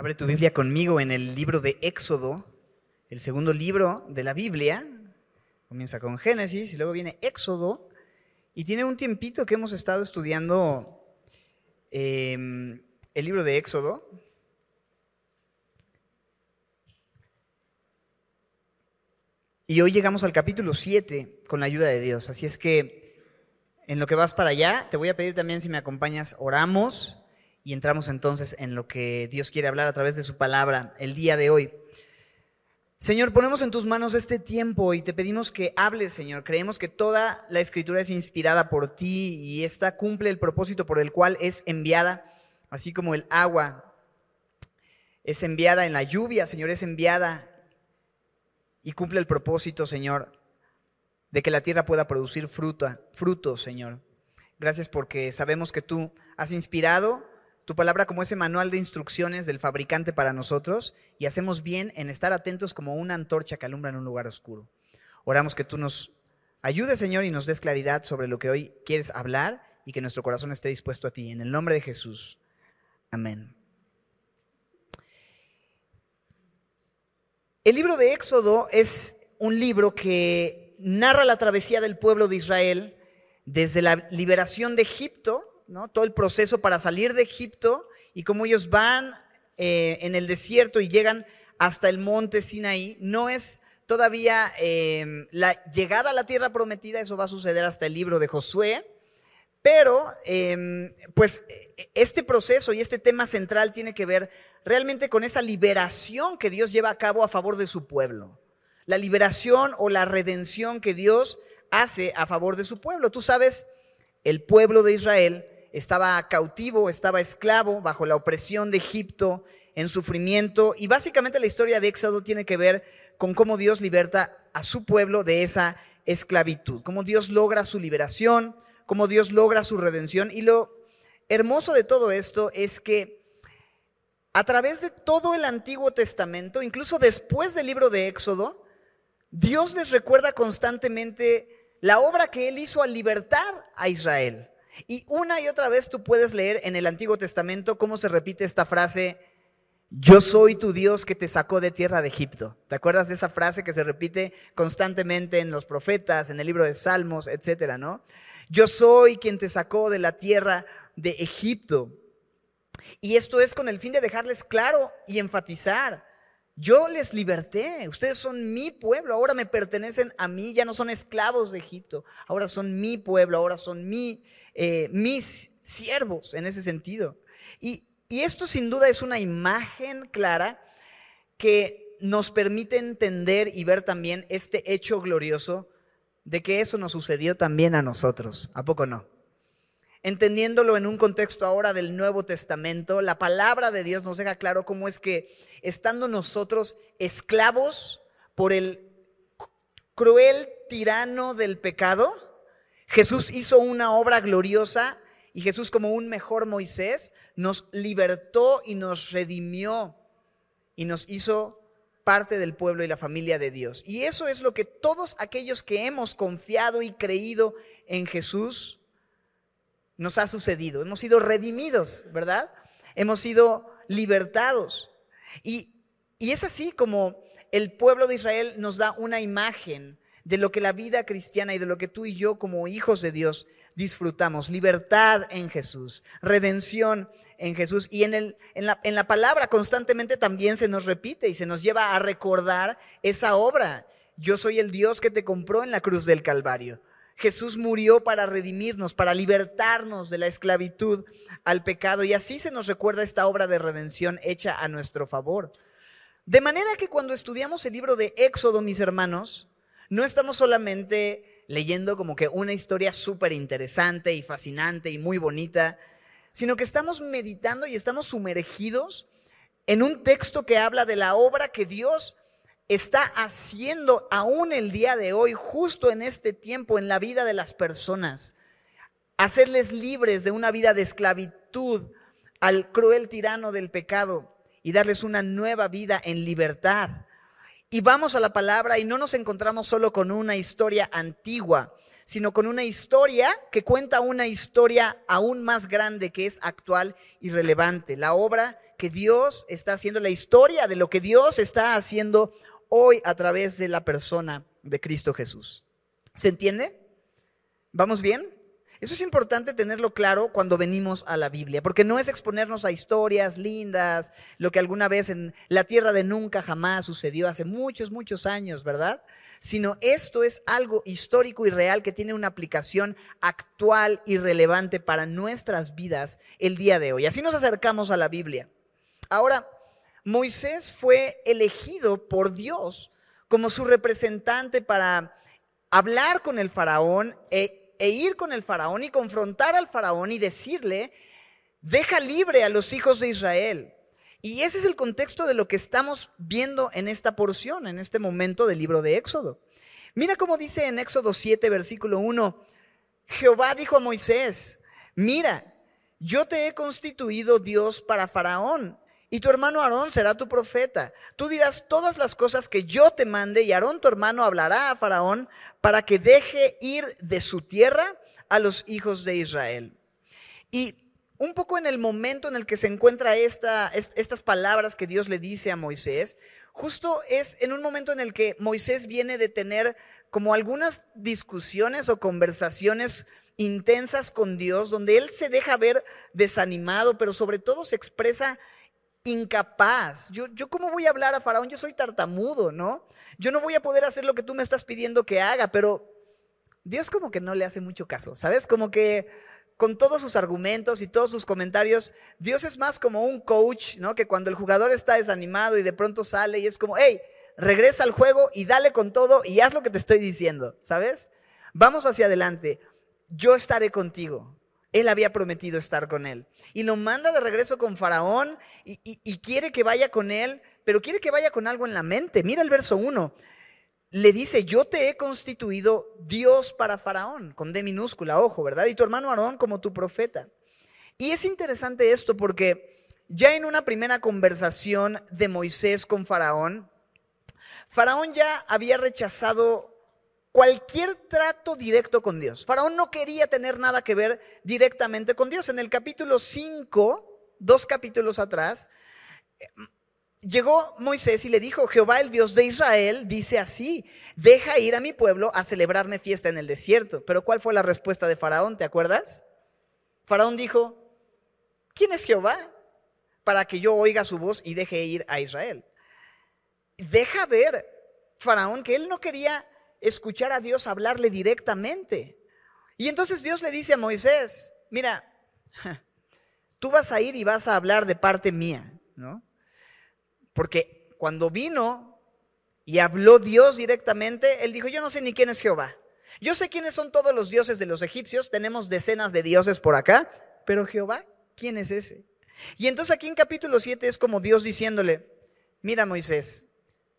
Abre tu Biblia conmigo en el libro de Éxodo, el segundo libro de la Biblia. Comienza con Génesis y luego viene Éxodo. Y tiene un tiempito que hemos estado estudiando em, el libro de Éxodo. Y hoy llegamos al capítulo 7 con la ayuda de Dios. Así es que en lo que vas para allá, te voy a pedir también si me acompañas, oramos y entramos entonces en lo que Dios quiere hablar a través de su palabra el día de hoy. Señor, ponemos en tus manos este tiempo y te pedimos que hables, Señor. Creemos que toda la escritura es inspirada por ti y esta cumple el propósito por el cual es enviada, así como el agua es enviada en la lluvia, Señor, es enviada y cumple el propósito, Señor, de que la tierra pueda producir fruta, fruto, Señor. Gracias porque sabemos que tú has inspirado tu palabra como ese manual de instrucciones del fabricante para nosotros y hacemos bien en estar atentos como una antorcha que alumbra en un lugar oscuro. Oramos que tú nos ayudes, Señor, y nos des claridad sobre lo que hoy quieres hablar y que nuestro corazón esté dispuesto a ti. En el nombre de Jesús. Amén. El libro de Éxodo es un libro que narra la travesía del pueblo de Israel desde la liberación de Egipto todo el proceso para salir de Egipto y cómo ellos van eh, en el desierto y llegan hasta el monte Sinaí, no es todavía em, la llegada a la tierra prometida, eso va a suceder hasta el libro de Josué, pero em, pues este proceso y este tema central tiene que ver realmente con esa liberación que Dios lleva a cabo a favor de su pueblo. La liberación o la redención que Dios hace a favor de su pueblo. Tú sabes, el pueblo de Israel estaba cautivo, estaba esclavo bajo la opresión de Egipto, en sufrimiento. Y básicamente la historia de Éxodo tiene que ver con cómo Dios liberta a su pueblo de esa esclavitud, cómo Dios logra su liberación, cómo Dios logra su redención. Y lo hermoso de todo esto es que a través de todo el Antiguo Testamento, incluso después del libro de Éxodo, Dios les recuerda constantemente la obra que Él hizo al libertar a Israel. Y una y otra vez tú puedes leer en el Antiguo Testamento cómo se repite esta frase, yo soy tu Dios que te sacó de tierra de Egipto. ¿Te acuerdas de esa frase que se repite constantemente en los profetas, en el libro de Salmos, etcétera, no? Yo soy quien te sacó de la tierra de Egipto. Y esto es con el fin de dejarles claro y enfatizar. Yo les liberté, ustedes son mi pueblo, ahora me pertenecen a mí, ya no son esclavos de Egipto, ahora son mi pueblo, ahora son mi, eh, mis siervos en ese sentido. Y, y esto sin duda es una imagen clara que nos permite entender y ver también este hecho glorioso de que eso nos sucedió también a nosotros. ¿A poco no? Entendiéndolo en un contexto ahora del Nuevo Testamento, la palabra de Dios nos deja claro cómo es que estando nosotros esclavos por el cruel tirano del pecado, Jesús hizo una obra gloriosa y Jesús como un mejor Moisés nos libertó y nos redimió y nos hizo parte del pueblo y la familia de Dios. Y eso es lo que todos aquellos que hemos confiado y creído en Jesús nos ha sucedido. Hemos sido redimidos, ¿verdad? Hemos sido libertados. Y, y es así como el pueblo de Israel nos da una imagen de lo que la vida cristiana y de lo que tú y yo como hijos de Dios disfrutamos. Libertad en Jesús, redención en Jesús. Y en, el, en, la, en la palabra constantemente también se nos repite y se nos lleva a recordar esa obra. Yo soy el Dios que te compró en la cruz del Calvario. Jesús murió para redimirnos, para libertarnos de la esclavitud al pecado. Y así se nos recuerda esta obra de redención hecha a nuestro favor. De manera que cuando estudiamos el libro de Éxodo, mis hermanos, no estamos solamente leyendo como que una historia súper interesante y fascinante y muy bonita, sino que estamos meditando y estamos sumergidos en un texto que habla de la obra que Dios está haciendo aún el día de hoy, justo en este tiempo, en la vida de las personas. Hacerles libres de una vida de esclavitud al cruel tirano del pecado y darles una nueva vida en libertad. Y vamos a la palabra y no nos encontramos solo con una historia antigua, sino con una historia que cuenta una historia aún más grande que es actual y relevante, la obra que Dios está haciendo, la historia de lo que Dios está haciendo hoy a través de la persona de Cristo Jesús. ¿Se entiende? ¿Vamos bien? Eso es importante tenerlo claro cuando venimos a la Biblia, porque no es exponernos a historias lindas, lo que alguna vez en la tierra de nunca jamás sucedió hace muchos, muchos años, ¿verdad? Sino esto es algo histórico y real que tiene una aplicación actual y relevante para nuestras vidas el día de hoy. Así nos acercamos a la Biblia. Ahora, Moisés fue elegido por Dios como su representante para hablar con el faraón e e ir con el faraón y confrontar al faraón y decirle, deja libre a los hijos de Israel. Y ese es el contexto de lo que estamos viendo en esta porción, en este momento del libro de Éxodo. Mira cómo dice en Éxodo 7, versículo 1, Jehová dijo a Moisés, mira, yo te he constituido Dios para Faraón y tu hermano Aarón será tu profeta. Tú dirás todas las cosas que yo te mande y Aarón tu hermano hablará a Faraón para que deje ir de su tierra a los hijos de Israel. Y un poco en el momento en el que se encuentra esta, estas palabras que Dios le dice a Moisés, justo es en un momento en el que Moisés viene de tener como algunas discusiones o conversaciones intensas con Dios, donde él se deja ver desanimado, pero sobre todo se expresa incapaz. Yo, yo cómo voy a hablar a Faraón, yo soy tartamudo, ¿no? Yo no voy a poder hacer lo que tú me estás pidiendo que haga, pero Dios como que no le hace mucho caso, ¿sabes? Como que con todos sus argumentos y todos sus comentarios, Dios es más como un coach, ¿no? Que cuando el jugador está desanimado y de pronto sale y es como, hey, regresa al juego y dale con todo y haz lo que te estoy diciendo, ¿sabes? Vamos hacia adelante. Yo estaré contigo. Él había prometido estar con él. Y lo manda de regreso con Faraón y, quiere que vaya con él, pero quiere que vaya con algo en la mente. Mira el verso 1. Le dice, yo te he constituido Dios para Faraón, con D minúscula, ojo, ¿verdad? Y tu hermano Aarón como tu profeta. Y es interesante esto porque ya en una primera conversación de Moisés con Faraón, Faraón ya había rechazado cualquier trato directo con Dios. Faraón no quería tener nada que ver directamente con Dios. En el capítulo 5, dos capítulos atrás, llegó Moisés y le dijo, Jehová el Dios de Israel dice así, deja ir a mi pueblo a celebrarme fiesta en el desierto. Pero ¿cuál fue la respuesta de Faraón? ¿Te acuerdas? Faraón dijo, ¿quién es Jehová? Para que yo oiga su voz y deje ir a Israel. Deja ver, Faraón, que él no quería escuchar a Dios hablarle directamente. Y entonces Dios le dice a Moisés, mira, tú vas a ir y vas a hablar de parte mía, ¿no? Porque cuando vino y habló Dios directamente, él dijo, yo no sé ni quién es Jehová. Yo sé quiénes son todos los dioses de los egipcios, tenemos decenas de dioses por acá, pero Jehová, ¿quién es ese? Y entonces aquí en capítulo 7 es como Dios diciéndole, mira Moisés,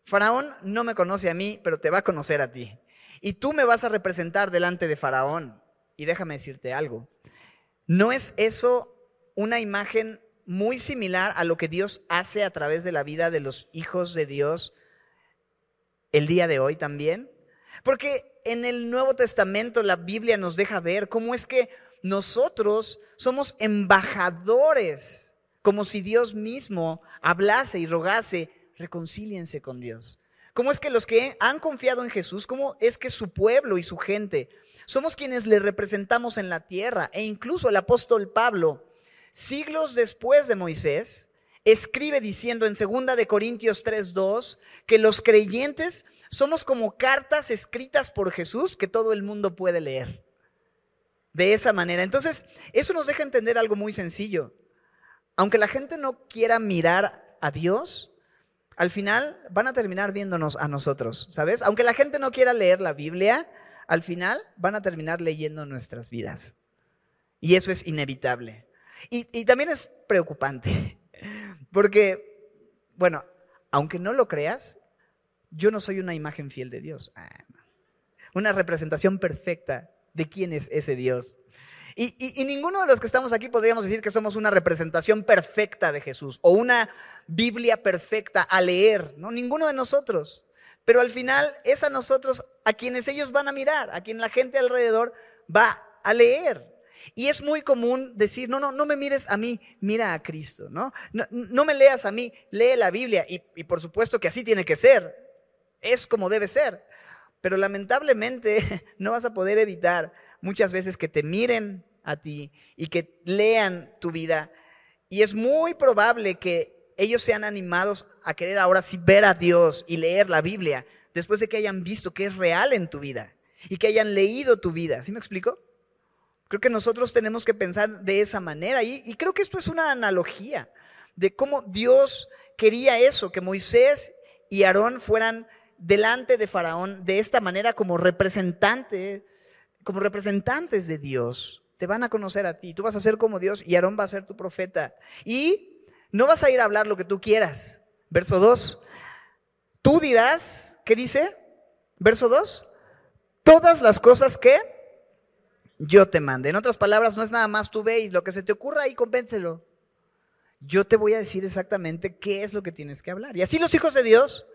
Faraón no me conoce a mí, pero te va a conocer a ti. Y tú me vas a representar delante de Faraón. Y déjame decirte algo. ¿No es eso una imagen muy similar a lo que Dios hace a través de la vida de los hijos de Dios el día de hoy también? Porque en el Nuevo Testamento la Biblia nos deja ver cómo es que nosotros somos embajadores, como si Dios mismo hablase y rogase reconcíliense con Dios. ¿Cómo es que los que han confiado en Jesús, cómo es que su pueblo y su gente somos quienes le representamos en la tierra? E incluso el apóstol Pablo, siglos después de Moisés, escribe diciendo en 2 de Corintios 3:2 que los creyentes somos como cartas escritas por Jesús que todo el mundo puede leer. De esa manera. Entonces, eso nos deja entender algo muy sencillo. Aunque la gente no quiera mirar a Dios, al final van a terminar viéndonos a nosotros, ¿sabes? Aunque la gente no quiera leer la Biblia, al final van a terminar leyendo nuestras vidas. Y eso es inevitable. Y, también es preocupante, porque, bueno, aunque no lo creas, yo no soy una imagen fiel de Dios. Ah, una representación perfecta de quién es ese Dios. Y, ninguno de los que estamos aquí podríamos decir que somos una representación perfecta de Jesús o una Biblia perfecta a leer, ¿no? Ninguno de nosotros. Pero al final es a nosotros a quienes ellos van a mirar, a quien la gente alrededor va a leer. Y es muy común decir, no, no, no me mires a mí, mira a Cristo, ¿no? No, me leas a mí, lee la Biblia. Y, y por supuesto que así tiene que ser, es como debe ser. Pero lamentablemente no vas a poder evitar muchas veces que te miren a ti y que lean tu vida. Y es muy probable que ellos sean animados a querer ahora sí ver a Dios y leer la Biblia después de que hayan visto que es real en tu vida y que hayan leído tu vida. ¿Sí me explico? Creo que nosotros tenemos que pensar de esa manera y, y creo que esto es una analogía de cómo Dios quería eso, que Moisés y Aarón fueran delante de Faraón de esta manera como representantes, como representantes de Dios. Te van a conocer a ti, tú vas a ser como Dios y Aarón va a ser tu profeta. Y no vas a ir a hablar lo que tú quieras. Verso 2. Tú dirás, ¿qué dice? Verso 2. Todas las cosas que yo te mande. En otras palabras, no es nada más tú veis lo que se te ocurra y convéncelo. Yo te voy a decir exactamente qué es lo que tienes que hablar. Y así los hijos de Dios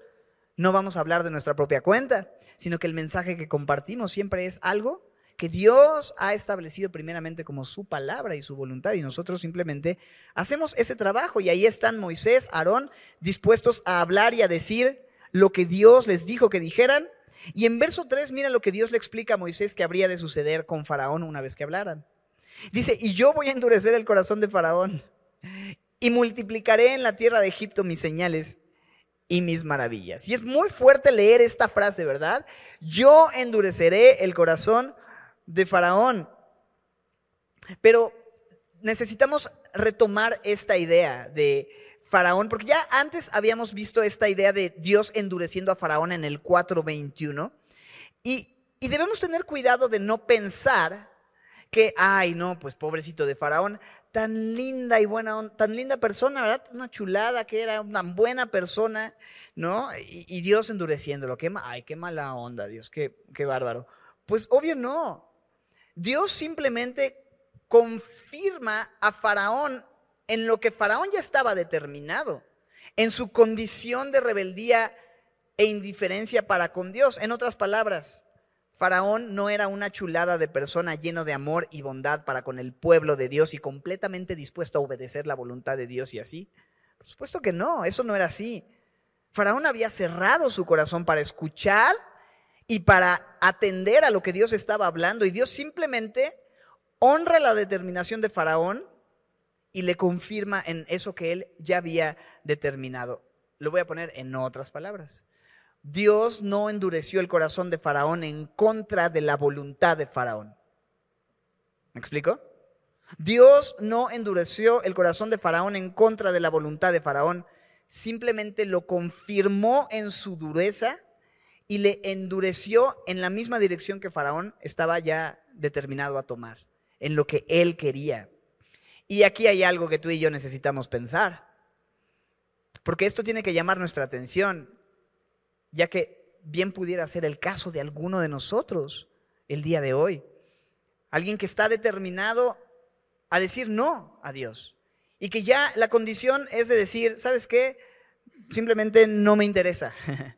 no vamos a hablar de nuestra propia cuenta, sino que el mensaje que compartimos siempre es algo que Dios ha establecido primeramente como su palabra y su voluntad y nosotros simplemente hacemos ese trabajo y ahí están Moisés, Aarón, dispuestos a hablar y a decir lo que Dios les dijo que dijeran. Y en verso 3 mira lo que Dios le explica a Moisés que habría de suceder con Faraón una vez que hablaran. Dice, y yo voy a endurecer el corazón de Faraón y multiplicaré en la tierra de Egipto mis señales y mis maravillas. Y es muy fuerte leer esta frase, ¿verdad? Yo endureceré el corazón de Faraón. Pero necesitamos retomar esta idea de Faraón, porque ya antes habíamos visto esta idea de Dios endureciendo a Faraón en el 4.21. Y, y debemos tener cuidado de no pensar que, ay, no, pues pobrecito de Faraón, tan linda y buena, tan linda persona, ¿verdad? Una chulada que era, una buena persona, ¿no? Y, Dios endureciéndolo. Qué, ay, qué mala onda, Dios, qué, qué bárbaro. Pues obvio no. Dios simplemente confirma a Faraón en lo que Faraón ya estaba determinado, en su condición de rebeldía e indiferencia para con Dios. En otras palabras, Faraón no era una chulada de persona lleno de amor y bondad para con el pueblo de Dios y completamente dispuesto a obedecer la voluntad de Dios y así. Por supuesto que no, eso no era así. Faraón había cerrado su corazón para escuchar y para atender a lo que Dios estaba hablando y Dios simplemente honra la determinación de Faraón y le confirma en eso que él ya había determinado. Lo voy a poner en otras palabras. Dios no endureció el corazón de Faraón en contra de la voluntad de Faraón. ¿Me explico? Dios no endureció el corazón de Faraón en contra de la voluntad de Faraón, simplemente lo confirmó en su dureza y le endureció en la misma dirección que Faraón estaba ya determinado a tomar, en lo que él quería. Y aquí hay algo que tú y yo necesitamos pensar, porque esto tiene que llamar nuestra atención ya que bien pudiera ser el caso de alguno de nosotros el día de hoy. Alguien que está determinado a decir no a Dios y que ya la condición es de decir, ¿sabes qué? Simplemente no me interesa.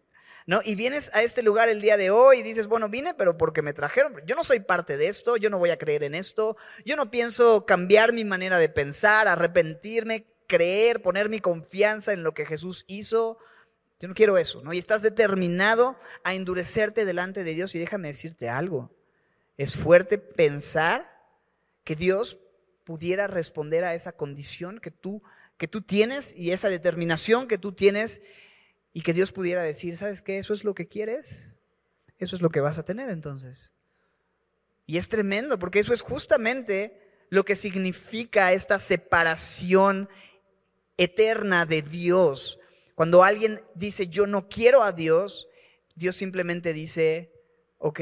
¿No? Y vienes a este lugar el día de hoy y dices, bueno, vine, pero porque me trajeron. Yo no soy parte de esto, yo no voy a creer en esto, yo no pienso cambiar mi manera de pensar, arrepentirme, creer, poner mi confianza en lo que Jesús hizo. Yo no quiero eso, ¿no? Y estás determinado a endurecerte delante de Dios. Y déjame decirte algo. Es fuerte pensar que Dios pudiera responder a esa condición que tú, que tú tienes y esa determinación que tú tienes y que Dios pudiera decir, ¿sabes qué? ¿Eso es lo que quieres? Eso es lo que vas a tener entonces. Y es tremendo porque eso es justamente lo que significa esta separación eterna de Dios cuando alguien dice yo no quiero a Dios, Dios simplemente dice, ok,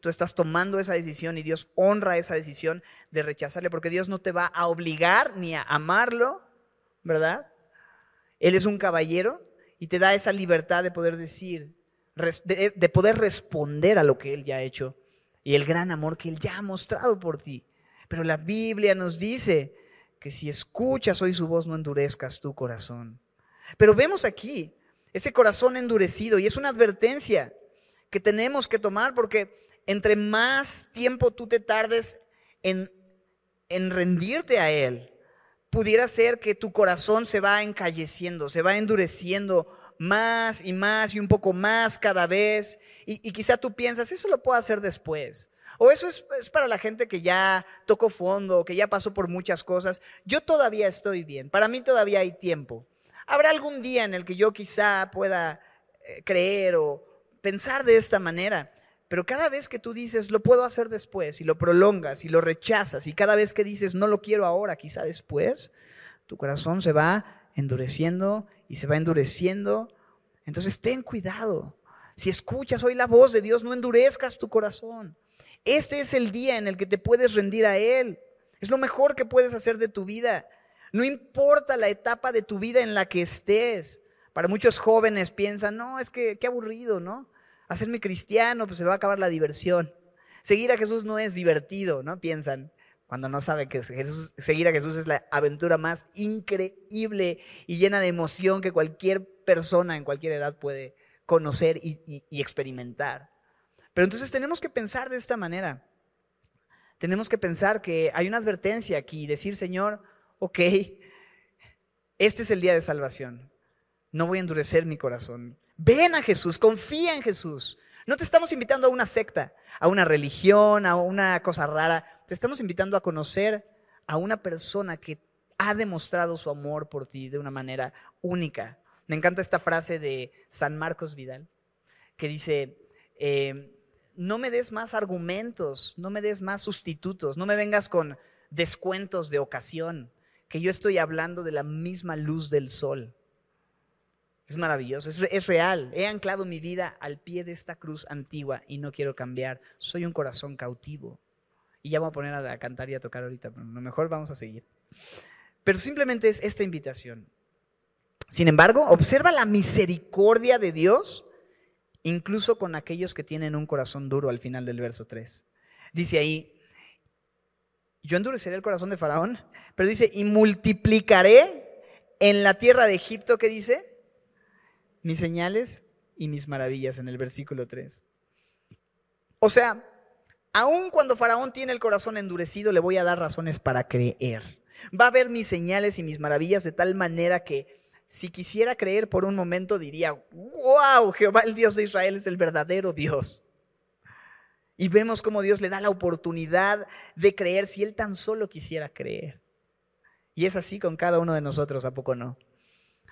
tú estás tomando esa decisión y Dios honra esa decisión de rechazarle, porque Dios no te va a obligar ni a amarlo, ¿verdad? Él es un caballero y te da esa libertad de poder decir, de, poder responder a lo que Él ya ha hecho y el gran amor que Él ya ha mostrado por ti. Pero la Biblia nos dice que si escuchas hoy su voz, no endurezcas tu corazón. Pero vemos aquí ese corazón endurecido y es una advertencia que tenemos que tomar porque entre más tiempo tú te tardes en en rendirte a Él, pudiera ser que tu corazón se va encalleciendo, se va endureciendo más y más y un poco más cada vez. Y, quizá tú piensas, eso lo puedo hacer después. O eso es, para la gente que ya tocó fondo, que ya pasó por muchas cosas. Yo todavía estoy bien, para mí todavía hay tiempo. Habrá algún día en el que yo quizá pueda eh, creer o pensar de esta manera. Pero cada vez que tú dices, lo puedo hacer después, y lo prolongas y lo rechazas, y cada vez que dices, no lo quiero ahora, quizá después, tu corazón se va endureciendo y se va endureciendo. Entonces ten cuidado. Si escuchas hoy la voz de Dios, no endurezcas tu corazón. Este es el día en el que te puedes rendir a Él. Es lo mejor que puedes hacer de tu vida. No importa la etapa de tu vida en la que estés. Para muchos jóvenes piensan, no, es que qué aburrido, ¿no? Hacerme cristiano, pues se va a acabar la diversión. Seguir a Jesús no es divertido, ¿no? Piensan, cuando no saben que seguir a Jesús es la aventura más increíble y llena de emoción que cualquier persona en cualquier edad puede conocer y, y experimentar. Pero entonces tenemos que pensar de esta manera. Tenemos que pensar que hay una advertencia aquí, decir, Señor, ok, este es el día de salvación. No voy a endurecer mi corazón. Ven a Jesús, confía en Jesús. No te estamos invitando a una secta, a una religión, a una cosa rara. Te estamos invitando a conocer a una persona que ha demostrado su amor por ti de una manera única. Me encanta esta frase de San Marcos Vidal, que dice, eh, no me des más argumentos, no me des más sustitutos, no me vengas con descuentos de ocasión, que yo estoy hablando de la misma luz del sol. Es maravilloso, es, real. He anclado mi vida al pie de esta cruz antigua y no quiero cambiar. Soy un corazón cautivo. Y ya voy a poner a, cantar y a tocar ahorita, pero lo mejor vamos a seguir. Pero simplemente es esta invitación. Sin embargo, observa la misericordia de Dios, incluso con aquellos que tienen un corazón duro al final del verso 3. Dice ahí, yo endureceré el corazón de Faraón, pero dice, y multiplicaré en la tierra de Egipto, ¿qué dice? Mis señales y mis maravillas en el versículo 3. O sea, aun cuando Faraón tiene el corazón endurecido, le voy a dar razones para creer. Va a ver mis señales y mis maravillas de tal manera que si quisiera creer por un momento diría, wow, Jehová el Dios de Israel es el verdadero Dios. Y vemos cómo Dios le da la oportunidad de creer si él tan solo quisiera creer. Y es así con cada uno de nosotros, ¿a poco no?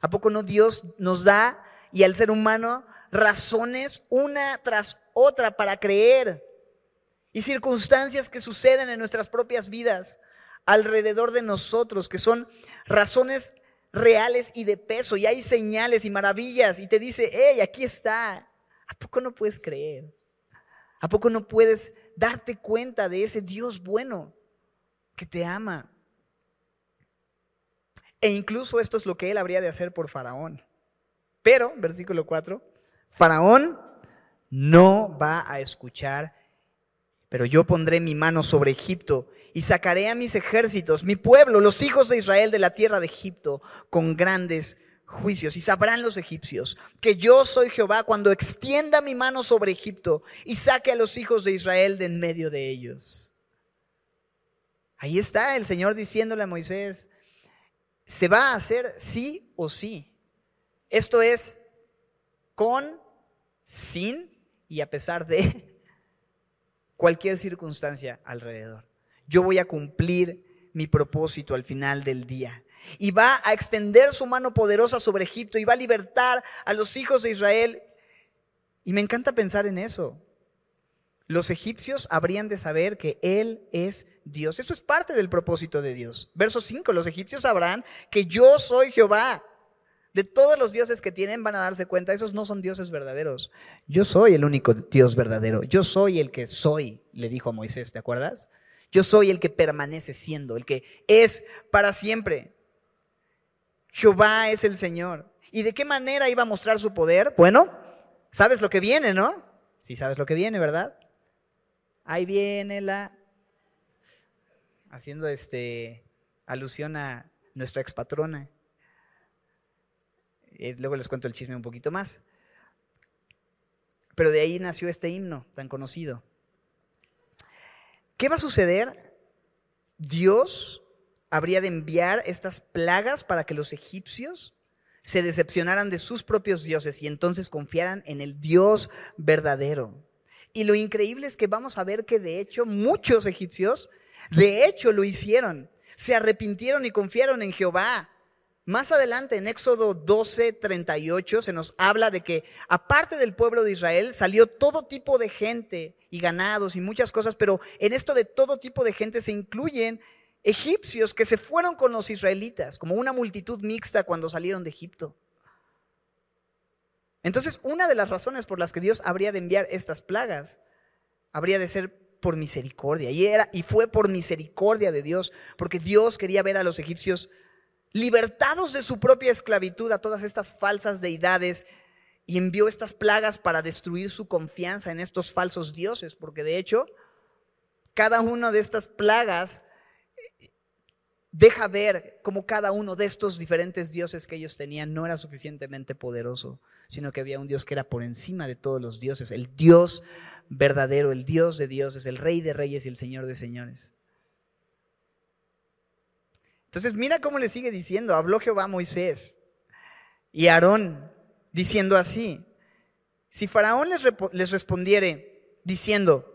¿A poco no Dios nos da y al ser humano razones una tras otra para creer y circunstancias que suceden en nuestras propias vidas alrededor de nosotros, que son razones reales y de peso, y hay señales y maravillas, y te dice, hey, aquí está. ¿A poco no puedes creer? ¿A poco no puedes darte cuenta de ese Dios bueno que te ama? E incluso esto es lo que él habría de hacer por Faraón. Pero, versículo 4, Faraón no va a escuchar, pero yo pondré mi mano sobre Egipto y sacaré a mis ejércitos, mi pueblo, los hijos de Israel de la tierra de Egipto, con grandes juicios. Y sabrán los egipcios que yo soy Jehová cuando extienda mi mano sobre Egipto y saque a los hijos de Israel de en medio de ellos. Ahí está el Señor diciéndole a Moisés, se va a hacer sí o sí. Esto es con, sin y a pesar de cualquier circunstancia alrededor. Yo voy a cumplir mi propósito al final del día. Y va a extender su mano poderosa sobre Egipto y va a libertar a los hijos de Israel. Y me encanta pensar en eso. Los egipcios habrían de saber que Él es Dios. Eso es parte del propósito de Dios. Verso 5, los egipcios sabrán que yo soy Jehová de todos los dioses que tienen van a darse cuenta, esos no son dioses verdaderos. Yo soy el único Dios verdadero. Yo soy el que soy, le dijo a Moisés, ¿te acuerdas? Yo soy el que permanece siendo, el que es para siempre. Jehová es el Señor. ¿Y de qué manera iba a mostrar su poder? Bueno, sabes lo que viene, ¿no? Sí, sabes lo que viene, ¿verdad? Ahí viene la haciendo este alusión a nuestra expatrona. Luego les cuento el chisme un poquito más. Pero de ahí nació este himno tan conocido. ¿Qué va a suceder Dios habría de enviar estas plagas para que los egipcios se decepcionaran de sus propios dioses y entonces confiaran en el Dios verdadero. Y lo increíble es que vamos a ver que de hecho muchos egipcios, de hecho lo hicieron, se arrepintieron y confiaron en Jehová. Más adelante, en Éxodo 12, 38, se nos habla de que aparte del pueblo de Israel salió todo tipo de gente y ganados y muchas cosas, pero en esto de todo tipo de gente se incluyen egipcios que se fueron con los israelitas, como una multitud mixta cuando salieron de Egipto. Entonces, una de las razones por las que Dios habría de enviar estas plagas habría de ser por misericordia. Y, era, y fue por misericordia de Dios, porque Dios quería ver a los egipcios libertados de su propia esclavitud a todas estas falsas deidades y envió estas plagas para destruir su confianza en estos falsos dioses, porque de hecho, cada una de estas plagas eh, deja ver cómo cada uno de estos diferentes dioses que ellos tenían no era suficientemente poderoso, sino que había un Dios que era por encima de todos los dioses, el Dios verdadero, el Dios de dioses, el Rey de reyes y el Señor de señores. Entonces mira cómo le sigue diciendo, habló Jehová a Moisés y Aarón diciendo así, si Faraón les, les respondiere diciendo,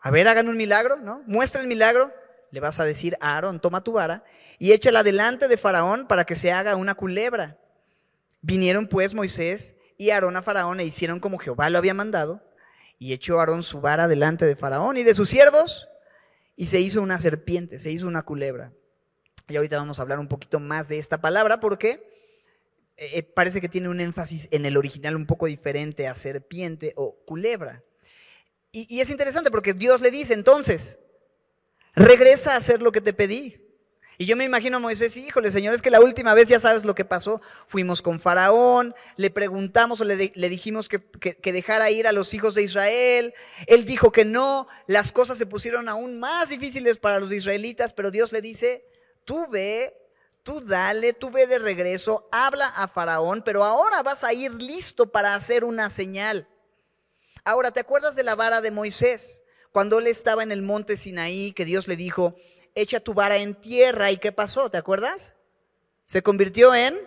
a ver, hagan un milagro, ¿no? Muestra el milagro, le vas a decir a Aarón, toma tu vara y échala delante de Faraón para que se haga una culebra. Vinieron pues Moisés y Aarón a Faraón e hicieron como Jehová lo había mandado y echó Aarón su vara delante de Faraón y de sus siervos y se hizo una serpiente, se hizo una culebra. Y ahorita vamos a hablar un poquito más de esta palabra porque eh, eh, parece que tiene un énfasis en el original un poco diferente a serpiente o culebra. Y, es interesante porque Dios le dice entonces, regresa a hacer lo que te pedí. Y yo me imagino a Moisés, híjole, Señor, es que la última vez ya sabes lo que pasó. Fuimos con Faraón, le preguntamos o le, dijimos que, que, dejara ir a los hijos de Israel. Él dijo que no, las cosas se pusieron aún más difíciles para los israelitas, pero Dios le dice, tú ve, tú dale, tú ve de regreso, habla a Faraón, pero ahora vas a ir listo para hacer una señal. Ahora, ¿te acuerdas de la vara de Moisés? Cuando él estaba en el monte Sinaí, que Dios le dijo, echa tu vara en tierra. ¿Y qué pasó? ¿Te acuerdas? Se convirtió en,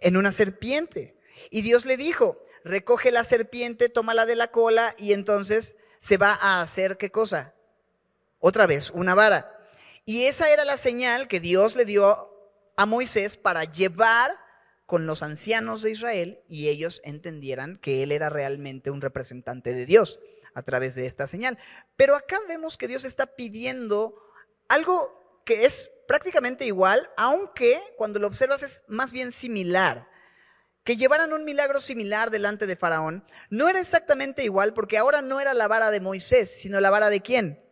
en una serpiente. Y Dios le dijo, recoge la serpiente, tómala de la cola y entonces se va a hacer qué cosa? Otra vez, una vara. Y esa era la señal que Dios le dio a Moisés para llevar con los ancianos de Israel y ellos entendieran que él era realmente un representante de Dios a través de esta señal. Pero acá vemos que Dios está pidiendo algo que es prácticamente igual, aunque cuando lo observas es más bien similar. Que llevaran un milagro similar delante de Faraón no era exactamente igual porque ahora no era la vara de Moisés, sino la vara de quién?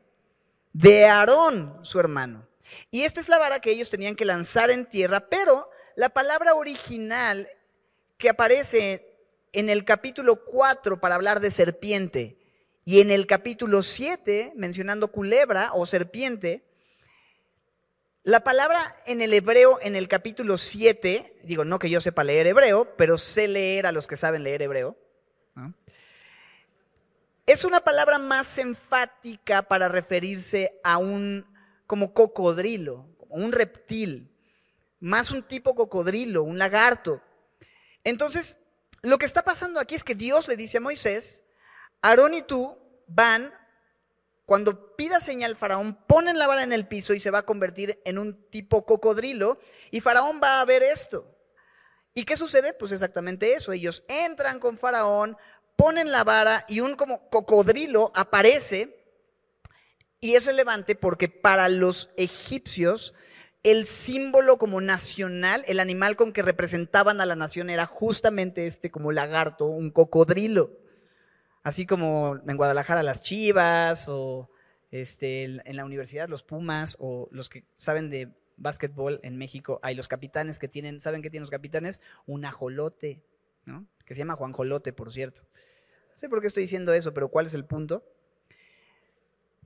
De Aarón, su hermano. Y esta es la vara que ellos tenían que lanzar en tierra, pero la palabra original que aparece en el capítulo 4 para hablar de serpiente y en el capítulo 7 mencionando culebra o serpiente, la palabra en el hebreo, en el capítulo 7, digo, no que yo sepa leer hebreo, pero sé leer a los que saben leer hebreo. Es una palabra más enfática para referirse a un como cocodrilo, como un reptil, más un tipo cocodrilo, un lagarto. Entonces, lo que está pasando aquí es que Dios le dice a Moisés, Aarón y tú van cuando pida señal Faraón, ponen la vara en el piso y se va a convertir en un tipo cocodrilo y Faraón va a ver esto. ¿Y qué sucede? Pues exactamente eso. Ellos entran con Faraón, ponen la vara y un como cocodrilo aparece y es relevante porque para los egipcios el símbolo como nacional, el animal con que representaban a la nación era justamente este como lagarto, un cocodrilo. Así como en Guadalajara las Chivas o este, en la universidad los Pumas o los que saben de básquetbol en México, hay los capitanes que tienen, ¿saben qué tienen los capitanes? Un ajolote, ¿no? Que se llama Juan Jolote, por cierto. No sé por qué estoy diciendo eso, pero ¿cuál es el punto?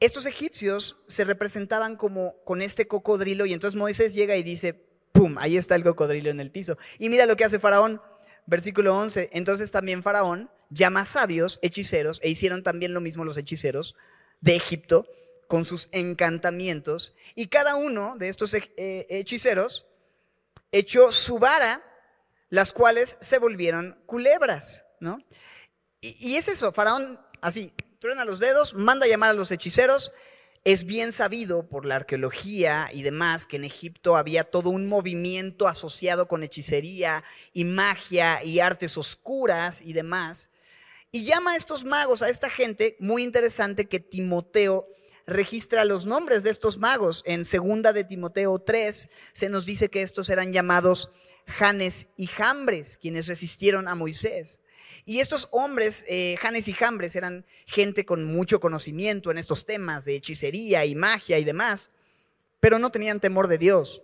Estos egipcios se representaban como con este cocodrilo y entonces Moisés llega y dice, ¡pum! Ahí está el cocodrilo en el piso. Y mira lo que hace Faraón, versículo 11. Entonces también Faraón llama sabios, hechiceros, e hicieron también lo mismo los hechiceros de Egipto con sus encantamientos y cada uno de estos eh, hechiceros echó su vara, las cuales se volvieron culebras, ¿no? Y, es eso, Faraón así, truena los dedos, manda a llamar a los hechiceros, es bien sabido por la arqueología y demás que en Egipto había todo un movimiento asociado con hechicería y magia y artes oscuras y demás. Y llama a estos magos, a esta gente, muy interesante que Timoteo registra los nombres de estos magos. En segunda de Timoteo 3 se nos dice que estos eran llamados Janes y Jambres, quienes resistieron a Moisés. Y estos hombres, eh, Janes y Jambres, eran gente con mucho conocimiento en estos temas de hechicería y magia y demás, pero no tenían temor de Dios.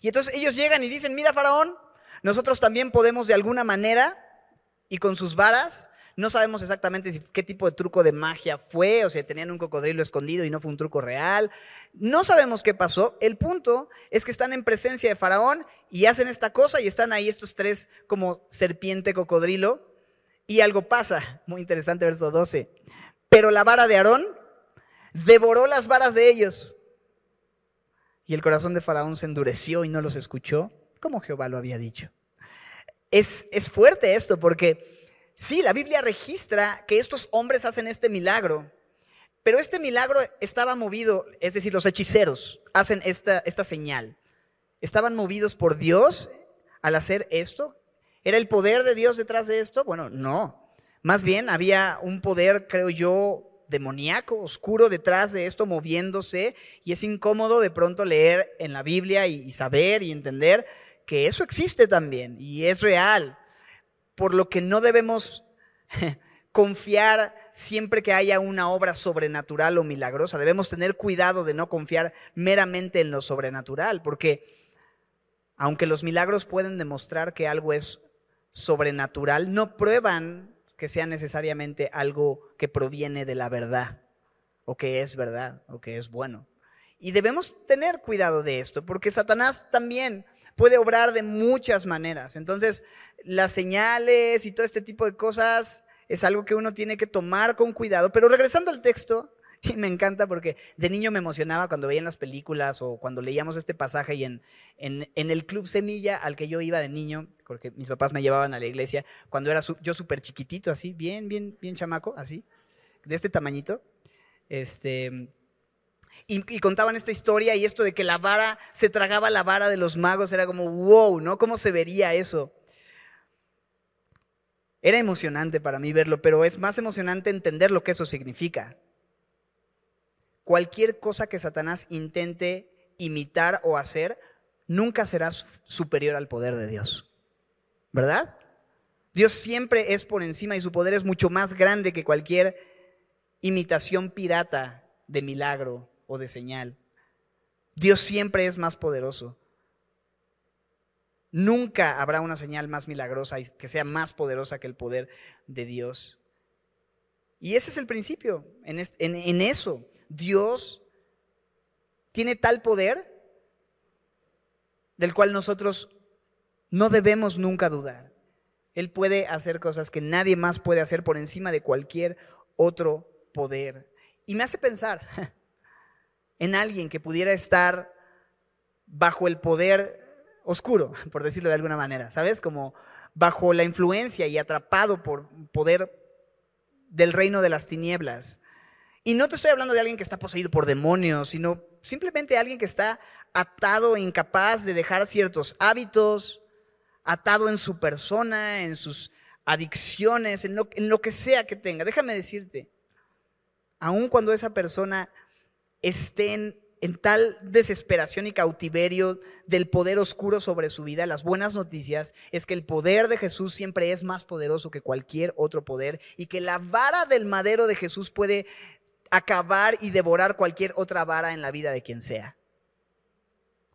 Y entonces ellos llegan y dicen, mira Faraón, nosotros también podemos de alguna manera y con sus varas no sabemos exactamente qué tipo de truco de magia fue, o si tenían un cocodrilo escondido y no fue un truco real. No sabemos qué pasó. El punto es que están en presencia de Faraón y hacen esta cosa y están ahí estos tres como serpiente, cocodrilo. Y algo pasa, muy interesante, verso 12. Pero la vara de Aarón devoró las varas de ellos. Y el corazón de Faraón se endureció y no los escuchó, como Jehová lo había dicho. Es, es fuerte esto porque Sí, la Biblia registra que estos hombres hacen este milagro, pero este milagro estaba movido, es decir, los hechiceros hacen esta, esta señal. ¿Estaban movidos por Dios al hacer esto? ¿Era el poder de Dios detrás de esto? Bueno, no. Más bien había un poder, creo yo, demoníaco, oscuro detrás de esto moviéndose y es incómodo de pronto leer en la Biblia y, saber y entender que eso existe también y es real por lo que no debemos confiar siempre que haya una obra sobrenatural o milagrosa. Debemos tener cuidado de no confiar meramente en lo sobrenatural, porque aunque los milagros pueden demostrar que algo es sobrenatural, no prueban que sea necesariamente algo que proviene de la verdad, o que es verdad, o que es bueno. Y debemos tener cuidado de esto, porque Satanás también puede obrar de muchas maneras. Entonces, las señales y todo este tipo de cosas es algo que uno tiene que tomar con cuidado. Pero regresando al texto, y me encanta porque de niño me emocionaba cuando veía en las películas o cuando leíamos este pasaje y en, en, el club Semilla al que yo iba de niño, porque mis papás me llevaban a la iglesia, cuando era yo súper chiquitito, así, bien, bien, bien chamaco, así, de este tamañito. Este, y, contaban esta historia y esto de que la vara se tragaba la vara de los magos, era como, wow, ¿no? ¿Cómo se vería eso? Era emocionante para mí verlo, pero es más emocionante entender lo que eso significa. Cualquier cosa que Satanás intente imitar o hacer, nunca será superior al poder de Dios. ¿Verdad? Dios siempre es por encima y su poder es mucho más grande que cualquier imitación pirata de milagro o de señal. Dios siempre es más poderoso. Nunca habrá una señal más milagrosa y que sea más poderosa que el poder de Dios. Y ese es el principio. En, en eso, Dios tiene tal poder del cual nosotros no debemos nunca dudar. Él puede hacer cosas que nadie más puede hacer por encima de cualquier otro poder. Y me hace pensar, en alguien que pudiera estar bajo el poder oscuro, por decirlo de alguna manera, ¿sabes? Como bajo la influencia y atrapado por poder del reino de las tinieblas. Y no te estoy hablando de alguien que está poseído por demonios, sino simplemente alguien que está atado incapaz de dejar ciertos hábitos, atado en su persona, en sus adicciones, en lo, lo que sea que tenga. Déjame decirte, aun cuando esa persona estén en tal desesperación y cautiverio del poder oscuro sobre su vida, las buenas noticias es que el poder de Jesús siempre es más poderoso que cualquier otro poder y que la vara del madero de Jesús puede acabar y devorar cualquier otra vara en la vida de quien sea.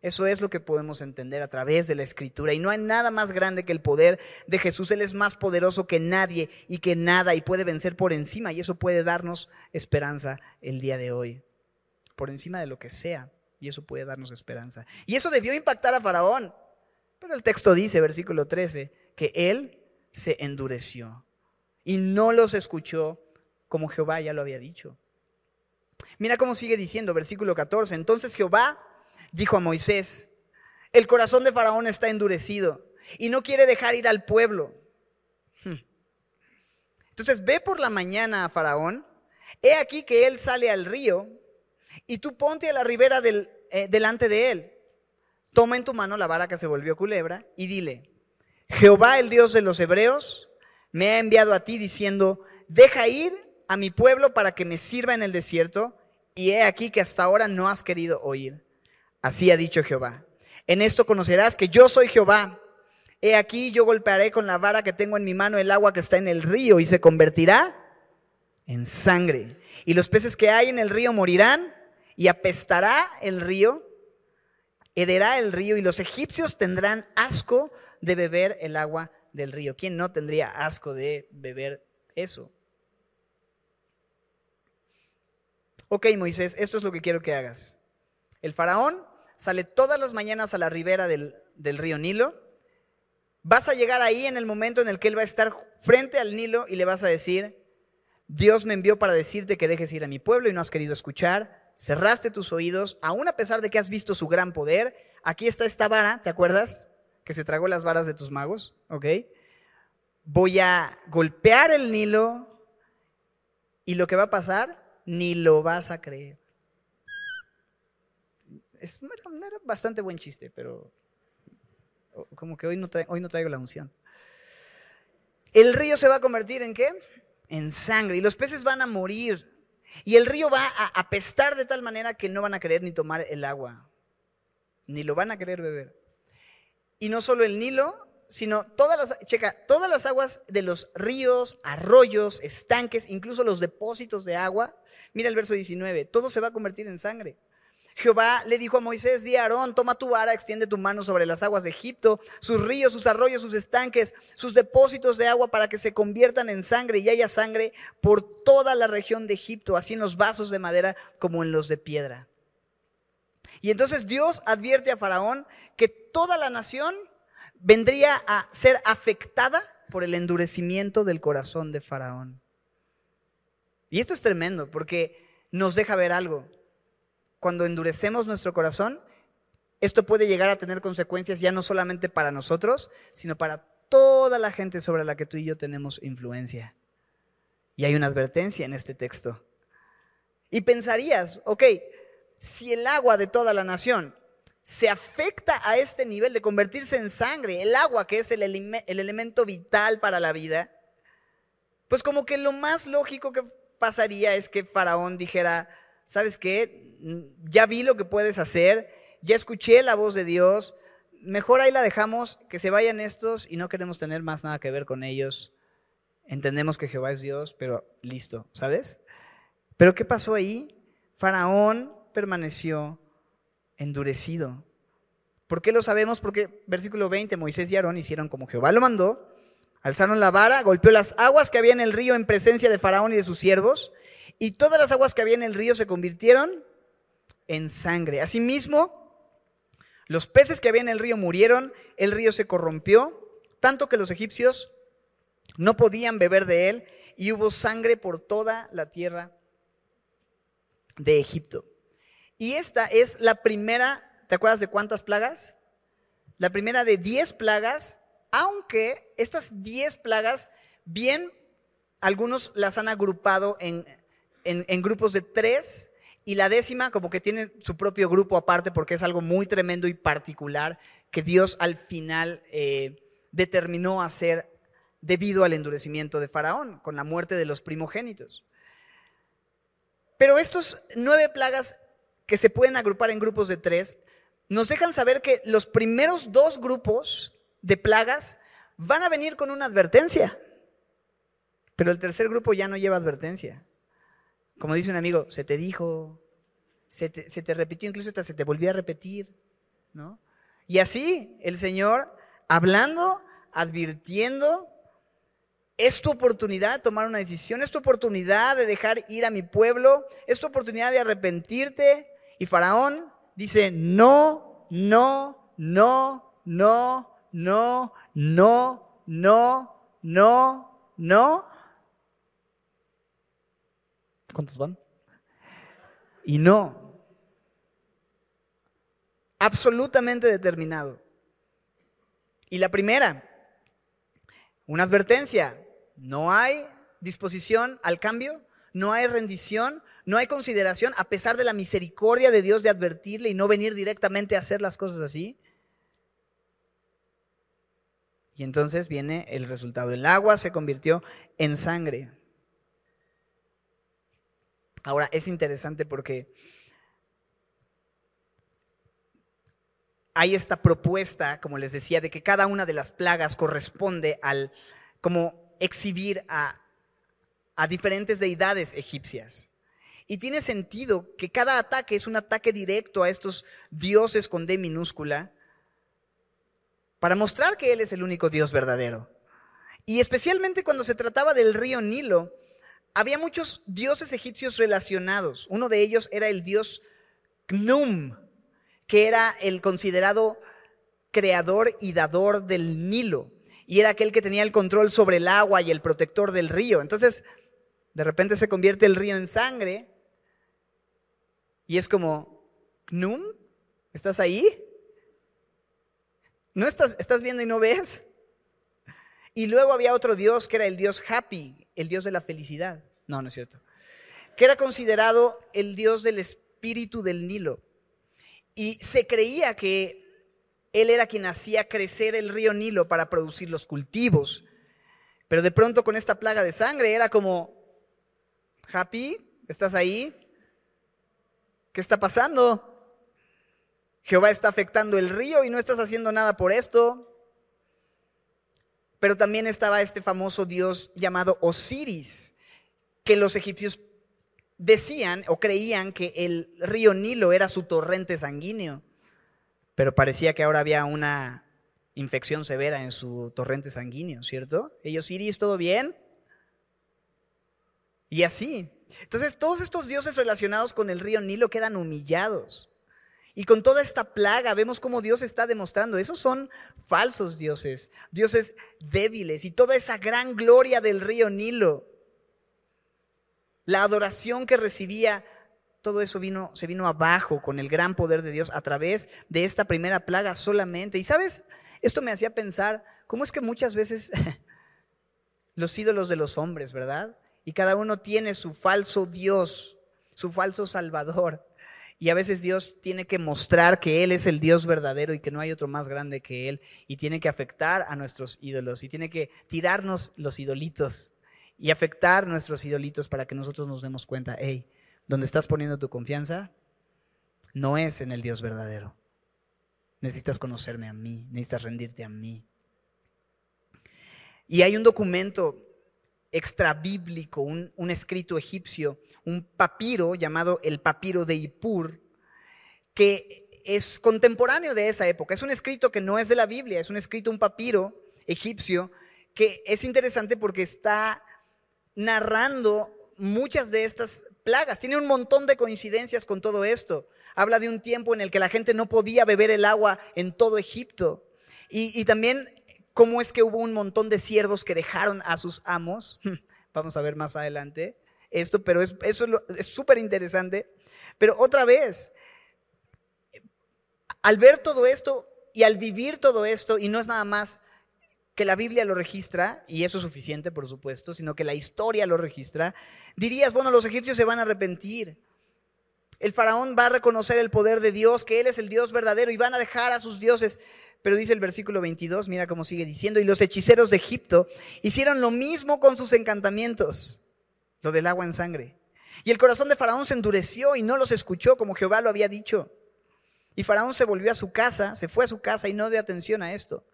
Eso es lo que podemos entender a través de la escritura. Y no hay nada más grande que el poder de Jesús. Él es más poderoso que nadie y que nada y puede vencer por encima. Y eso puede darnos esperanza el día de hoy por encima de lo que sea. Y eso puede darnos esperanza. Y eso debió impactar a Faraón. Pero el texto dice, versículo 13, que él se endureció y no los escuchó como Jehová ya lo había dicho. Mira cómo sigue diciendo, versículo 14. Entonces Jehová dijo a Moisés, el corazón de Faraón está endurecido y no quiere dejar ir al pueblo. Hmm. Entonces ve por la mañana a Faraón, he aquí que él sale al río y tú ponte a la ribera del, eh, delante de él. Toma en tu mano la vara que se volvió culebra y dile, Jehová el Dios de los hebreos me ha enviado a ti diciendo, deja ir a mi pueblo para que me sirva en el desierto y he aquí que hasta ahora no has querido oír. Así ha dicho Jehová. En esto conocerás que yo soy Jehová. He aquí yo golpearé con la vara que tengo en mi mano el agua que está en el río y se convertirá en sangre. Y los peces que hay en el río morirán y apestará el río, hederá el río y los egipcios tendrán asco de beber el agua del río. ¿Quién no tendría asco de beber eso? Ok, Moisés, esto es lo que quiero que hagas. El faraón sale todas las mañanas a la ribera del, río Nilo. Vas a llegar ahí en el momento en el que él va a estar frente al Nilo y le vas a decir, Dios me envió para decirte que dejes ir a mi pueblo y no has querido escuchar, cerraste tus oídos, aún a pesar de que has visto su gran poder. Aquí está esta vara, ¿te acuerdas? Que se tragó las varas de tus magos, ¿ok? Voy a golpear el Nilo y lo que va a pasar, ni lo vas a creer. Es, era, bastante buen chiste, pero como que hoy no, hoy no traigo la unción. El río se va a convertir en qué? En sangre. Y los peces van a morir. Y el río va a apestar de tal manera que no van a querer ni tomar el agua. Ni lo van a querer beber. Y no solo el Nilo, sino todas las, checa, todas las aguas de los ríos, arroyos, estanques, incluso los depósitos de agua. Mira el verso 19, todo se va a convertir en sangre. Jehová le dijo a Moisés, di a Aarón, toma tu vara, extiende tu mano sobre las aguas de Egipto, sus ríos, sus arroyos, sus estanques, sus depósitos de agua para que se conviertan en sangre y haya sangre por toda la región de Egipto, así en los vasos de madera como en los de piedra. Y entonces Dios advierte a Faraón que toda la nación vendría a ser afectada por el endurecimiento del corazón de Faraón. Y esto es tremendo porque nos deja ver algo cuando endurecemos nuestro corazón, esto puede llegar a tener consecuencias ya no solamente para nosotros, sino para toda la gente sobre la que tú y yo tenemos influencia. Y hay una advertencia en este texto. Y pensarías, ok, si el agua de toda la nación se afecta a este nivel de convertirse en sangre, el agua que es el, el elemento vital para la vida, pues como que lo más lógico que pasaría es que Faraón dijera, ¿sabes qué? Ya vi lo que puedes hacer, ya escuché la voz de Dios, mejor ahí la dejamos, que se vayan estos y no queremos tener más nada que ver con ellos. Entendemos que Jehová es Dios, pero listo, ¿sabes? Pero ¿qué pasó ahí? Faraón permaneció endurecido. ¿Por qué lo sabemos? Porque versículo 20, Moisés y Aarón hicieron como Jehová lo mandó, alzaron la vara, golpeó las aguas que había en el río en presencia de Faraón y de sus siervos, y todas las aguas que había en el río se convirtieron en sangre. Asimismo, los peces que había en el río murieron, el río se corrompió, tanto que los egipcios no podían beber de él, y hubo sangre por toda la tierra de Egipto. Y esta es la primera, ¿te acuerdas de cuántas plagas? La primera de diez plagas, aunque estas diez plagas, bien, algunos las han agrupado en, en grupos de tres y la décima como que tiene su propio grupo aparte porque es algo muy tremendo y particular que Dios al final eh, determinó hacer debido al endurecimiento de Faraón, con la muerte de los primogénitos. Pero estos nueve plagas que se pueden agrupar en grupos de tres, nos dejan saber que los primeros dos grupos de plagas van a venir con una advertencia, pero el tercer grupo ya no lleva advertencia. Como dice un amigo, se te dijo, se te, repitió, incluso hasta se te volvió a repetir, ¿no? Y así el Señor, hablando, advirtiendo, es tu oportunidad de tomar una decisión, es tu oportunidad de dejar ir a mi pueblo, es tu oportunidad de arrepentirte. Y Faraón dice, no, no, no, no, no, no, no, no, no. ¿Cuántos van? Y no. Absolutamente determinado. Y la primera, una advertencia. No hay disposición al cambio, no hay rendición, no hay consideración, a pesar de la misericordia de Dios de advertirle y no venir directamente a hacer las cosas así. Y entonces viene el resultado. El agua se convirtió en sangre. Ahora, es interesante porque hay esta propuesta, como les decía, de que cada una de las plagas corresponde al, como exhibir a, a diferentes deidades egipcias. Y tiene sentido que cada ataque es un ataque directo a estos dioses con D minúscula para mostrar que Él es el único Dios verdadero. Y especialmente cuando se trataba del río Nilo, había muchos dioses egipcios relacionados. Uno de ellos era el dios Knum, que era el considerado creador y dador del Nilo. Y era aquel que tenía el control sobre el agua y el protector del río. Entonces, de repente se convierte el río en sangre y es como, ¿Num? ¿Estás ahí? ¿No estás, estás viendo y no ves? Y luego había otro dios que era el dios Happy, el dios de la felicidad. No, no es cierto. Que era considerado el dios del espíritu del Nilo. Y se creía que él era quien hacía crecer el río Nilo para producir los cultivos. Pero de pronto con esta plaga de sangre era como, Happy, ¿estás ahí? ¿Qué está pasando? Jehová está afectando el río y no estás haciendo nada por esto. Pero también estaba este famoso dios llamado Osiris, que los egipcios decían o creían que el río Nilo era su torrente sanguíneo. Pero parecía que ahora había una infección severa en su torrente sanguíneo, ¿cierto? Ellos, Osiris, ¿todo bien? Y así. Entonces todos estos dioses relacionados con el río Nilo quedan humillados. Y con toda esta plaga vemos cómo Dios está demostrando, esos son falsos dioses, dioses débiles y toda esa gran gloria del río Nilo. La adoración que recibía, todo eso vino, se vino abajo con el gran poder de Dios a través de esta primera plaga solamente. Y sabes, esto me hacía pensar, ¿cómo es que muchas veces los ídolos de los hombres, ¿verdad? Y cada uno tiene su falso Dios, su falso Salvador. Y a veces Dios tiene que mostrar que Él es el Dios verdadero y que no hay otro más grande que Él. Y tiene que afectar a nuestros ídolos y tiene que tirarnos los idolitos y afectar nuestros idolitos para que nosotros nos demos cuenta, hey, donde estás poniendo tu confianza no es en el Dios verdadero. Necesitas conocerme a mí, necesitas rendirte a mí. Y hay un documento extrabíblico, un, un escrito egipcio, un papiro llamado el papiro de Ipur, que es contemporáneo de esa época. Es un escrito que no es de la Biblia, es un escrito, un papiro egipcio, que es interesante porque está narrando muchas de estas plagas. Tiene un montón de coincidencias con todo esto. Habla de un tiempo en el que la gente no podía beber el agua en todo Egipto. Y, y también cómo es que hubo un montón de siervos que dejaron a sus amos. Vamos a ver más adelante esto, pero es, eso es súper interesante. Pero otra vez, al ver todo esto y al vivir todo esto, y no es nada más que la Biblia lo registra, y eso es suficiente, por supuesto, sino que la historia lo registra, dirías, bueno, los egipcios se van a arrepentir. El faraón va a reconocer el poder de Dios, que Él es el Dios verdadero, y van a dejar a sus dioses. Pero dice el versículo 22, mira cómo sigue diciendo, y los hechiceros de Egipto hicieron lo mismo con sus encantamientos, lo del agua en sangre. Y el corazón de Faraón se endureció y no los escuchó como Jehová lo había dicho. Y Faraón se volvió a su casa, se fue a su casa y no dio atención a esto.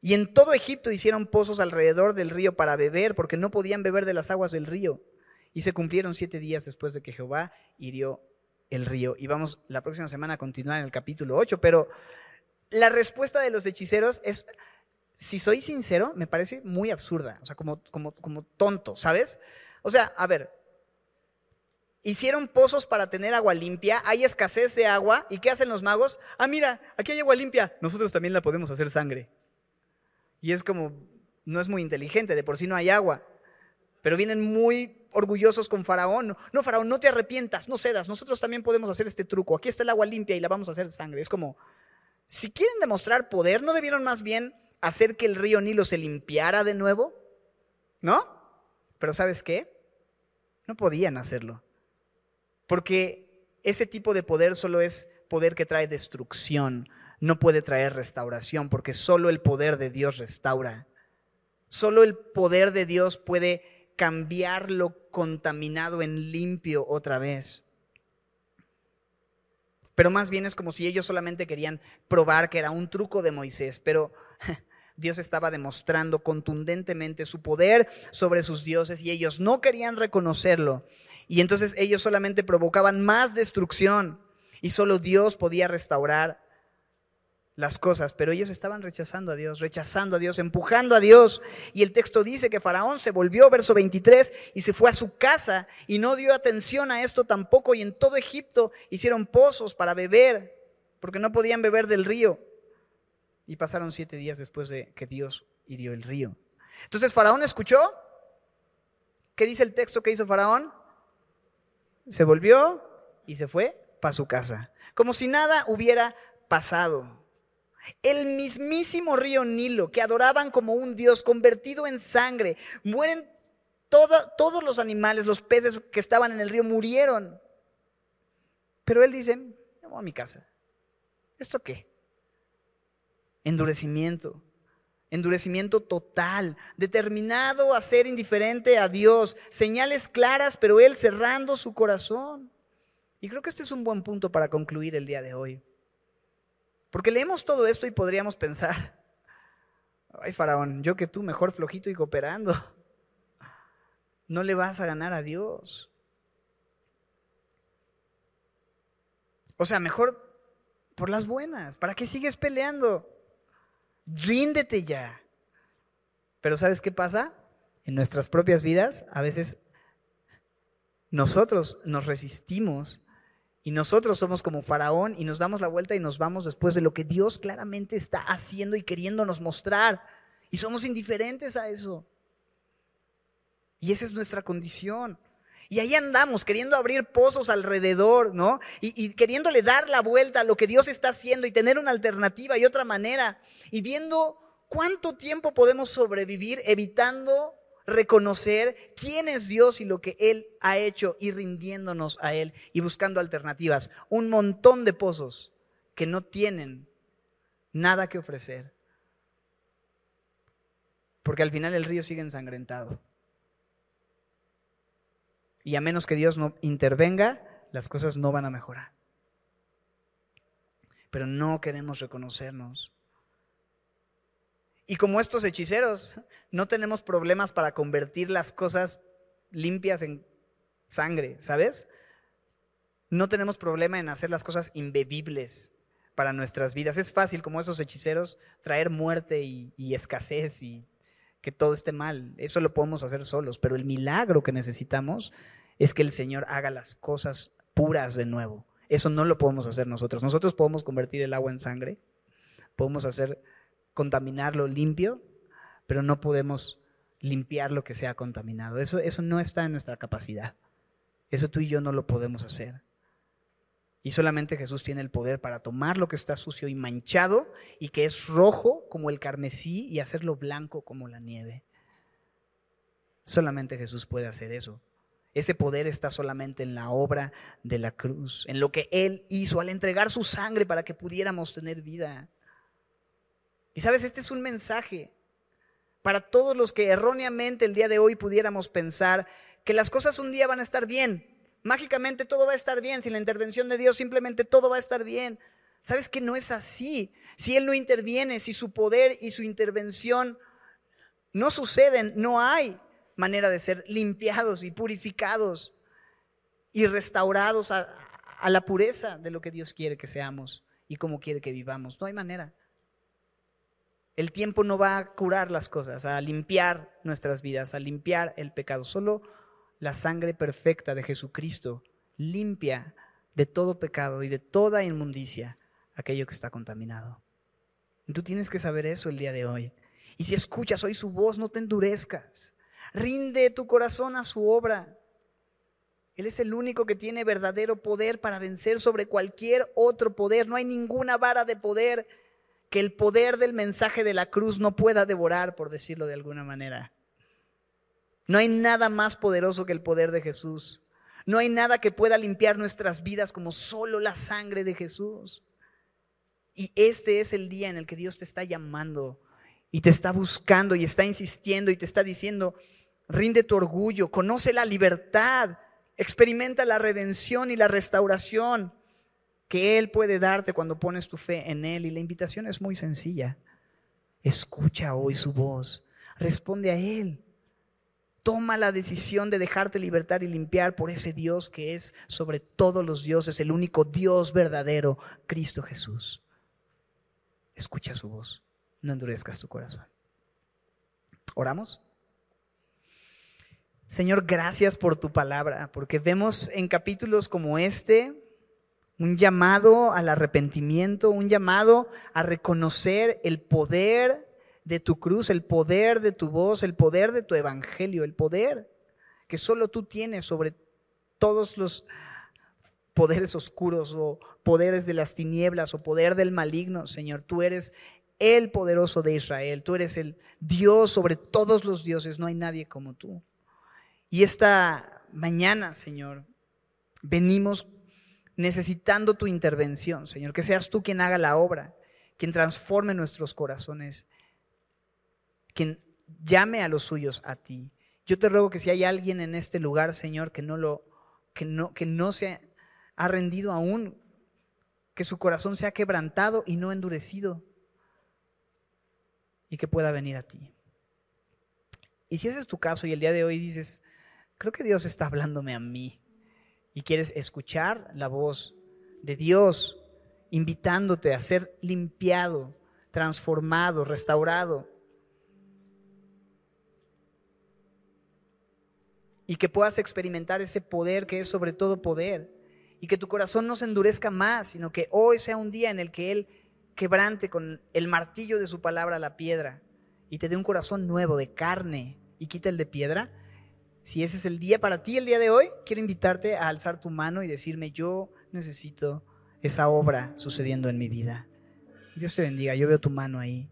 Y en todo Egipto hicieron pozos alrededor del río para beber, porque no podían beber de las aguas del río. Y se cumplieron siete días después de que Jehová hirió el río. Y vamos la próxima semana a continuar en el capítulo 8, pero la respuesta de los hechiceros es, si soy sincero, me parece muy absurda, o sea, como, como, como tonto, ¿sabes? O sea, a ver, hicieron pozos para tener agua limpia, hay escasez de agua, ¿y qué hacen los magos? Ah, mira, aquí hay agua limpia, nosotros también la podemos hacer sangre. Y es como, no es muy inteligente, de por sí no hay agua, pero vienen muy orgullosos con Faraón. No, Faraón, no te arrepientas, no cedas. Nosotros también podemos hacer este truco. Aquí está el agua limpia y la vamos a hacer sangre. Es como, si quieren demostrar poder, ¿no debieron más bien hacer que el río Nilo se limpiara de nuevo? ¿No? Pero ¿sabes qué? No podían hacerlo. Porque ese tipo de poder solo es poder que trae destrucción, no puede traer restauración, porque solo el poder de Dios restaura. Solo el poder de Dios puede cambiar lo contaminado en limpio otra vez. Pero más bien es como si ellos solamente querían probar que era un truco de Moisés, pero Dios estaba demostrando contundentemente su poder sobre sus dioses y ellos no querían reconocerlo. Y entonces ellos solamente provocaban más destrucción y solo Dios podía restaurar las cosas, pero ellos estaban rechazando a Dios, rechazando a Dios, empujando a Dios. Y el texto dice que Faraón se volvió, verso 23, y se fue a su casa y no dio atención a esto tampoco. Y en todo Egipto hicieron pozos para beber, porque no podían beber del río. Y pasaron siete días después de que Dios hirió el río. Entonces Faraón escuchó. ¿Qué dice el texto que hizo Faraón? Se volvió y se fue para su casa, como si nada hubiera pasado. El mismísimo río Nilo, que adoraban como un dios convertido en sangre, mueren todos los animales, los peces que estaban en el río murieron. Pero él dice, vamos a mi casa. ¿Esto qué? Endurecimiento. Endurecimiento total, determinado a ser indiferente a Dios, señales claras, pero él cerrando su corazón. Y creo que este es un buen punto para concluir el día de hoy. Porque leemos todo esto y podríamos pensar, ay faraón, yo que tú mejor flojito y cooperando, no le vas a ganar a Dios. O sea, mejor por las buenas, ¿para qué sigues peleando? Ríndete ya. Pero ¿sabes qué pasa? En nuestras propias vidas a veces nosotros nos resistimos y nosotros somos como Faraón y nos damos la vuelta y nos vamos después de lo que Dios claramente está haciendo y queriéndonos mostrar. Y somos indiferentes a eso. Y esa es nuestra condición. Y ahí andamos queriendo abrir pozos alrededor, ¿no? Y, y, queriéndole dar la vuelta a lo que Dios está haciendo y tener una alternativa y otra manera. Y viendo cuánto tiempo podemos sobrevivir evitando reconocer quién es Dios y lo que Él ha hecho y rindiéndonos a Él y buscando alternativas. Un montón de pozos que no tienen nada que ofrecer. Porque al final el río sigue ensangrentado. Y a menos que Dios no intervenga, las cosas no van a mejorar. Pero no queremos reconocernos. Y como estos hechiceros, no tenemos problemas para convertir las cosas limpias en sangre, ¿sabes? No tenemos problema en hacer las cosas imbebibles para nuestras vidas. Es fácil, como esos hechiceros, traer muerte y, y, escasez y que todo esté mal. Eso lo podemos hacer solos, pero el milagro que necesitamos es que el Señor haga las cosas puras de nuevo. Eso no lo podemos hacer nosotros. Nosotros podemos convertir el agua en sangre, podemos hacer contaminarlo limpio, pero no podemos limpiar lo que sea contaminado. Eso, eso no está en nuestra capacidad. Eso tú y yo no lo podemos hacer. Y solamente Jesús tiene el poder para tomar lo que está sucio y manchado y que es rojo como el carmesí y hacerlo blanco como la nieve. Solamente Jesús puede hacer eso. Ese poder está solamente en la obra de la cruz, en lo que Él hizo al entregar su sangre para que pudiéramos tener vida. Y sabes, este es un mensaje para todos los que erróneamente el día de hoy pudiéramos pensar que las cosas un día van a estar bien. Mágicamente todo va a estar bien. Sin la intervención de Dios simplemente todo va a estar bien. Sabes que no es así. Si Él no interviene, si su poder y su intervención no suceden, no hay manera de ser limpiados y purificados y restaurados a, a la pureza de lo que Dios quiere que seamos y como quiere que vivamos. No hay manera. El tiempo no va a curar las cosas, a limpiar nuestras vidas, a limpiar el pecado. Solo la sangre perfecta de Jesucristo limpia de todo pecado y de toda inmundicia aquello que está contaminado. Tú tienes que saber eso el día de hoy. Y si escuchas hoy su voz, no te endurezcas. Rinde tu corazón a su obra. Él es el único que tiene verdadero poder para vencer sobre cualquier otro poder. No hay ninguna vara de poder que el poder del mensaje de la cruz no pueda devorar, por decirlo de alguna manera. No hay nada más poderoso que el poder de Jesús. No hay nada que pueda limpiar nuestras vidas como solo la sangre de Jesús. Y este es el día en el que Dios te está llamando y te está buscando y está insistiendo y te está diciendo, rinde tu orgullo, conoce la libertad, experimenta la redención y la restauración que Él puede darte cuando pones tu fe en Él. Y la invitación es muy sencilla. Escucha hoy su voz, responde a Él. Toma la decisión de dejarte libertar y limpiar por ese Dios que es sobre todos los dioses, el único Dios verdadero, Cristo Jesús. Escucha su voz, no endurezcas tu corazón. ¿Oramos? Señor, gracias por tu palabra, porque vemos en capítulos como este un llamado al arrepentimiento, un llamado a reconocer el poder de tu cruz, el poder de tu voz, el poder de tu evangelio, el poder que solo tú tienes sobre todos los poderes oscuros o poderes de las tinieblas o poder del maligno, Señor. Tú eres el poderoso de Israel, tú eres el Dios sobre todos los dioses, no hay nadie como tú. Y esta mañana, Señor, venimos necesitando tu intervención, Señor, que seas tú quien haga la obra, quien transforme nuestros corazones, quien llame a los suyos a ti. Yo te ruego que si hay alguien en este lugar, Señor, que no lo que no que no se ha rendido aún, que su corazón sea quebrantado y no endurecido y que pueda venir a ti. Y si ese es tu caso y el día de hoy dices, creo que Dios está hablándome a mí y quieres escuchar la voz de Dios invitándote a ser limpiado, transformado, restaurado, y que puedas experimentar ese poder que es sobre todo poder y que tu corazón no se endurezca más, sino que hoy sea un día en el que Él quebrante con el martillo de su palabra la piedra y te dé un corazón nuevo de carne y quita el de piedra. Si ese es el día para ti, el día de hoy, quiero invitarte a alzar tu mano y decirme, yo necesito esa obra sucediendo en mi vida. Dios te bendiga, yo veo tu mano ahí.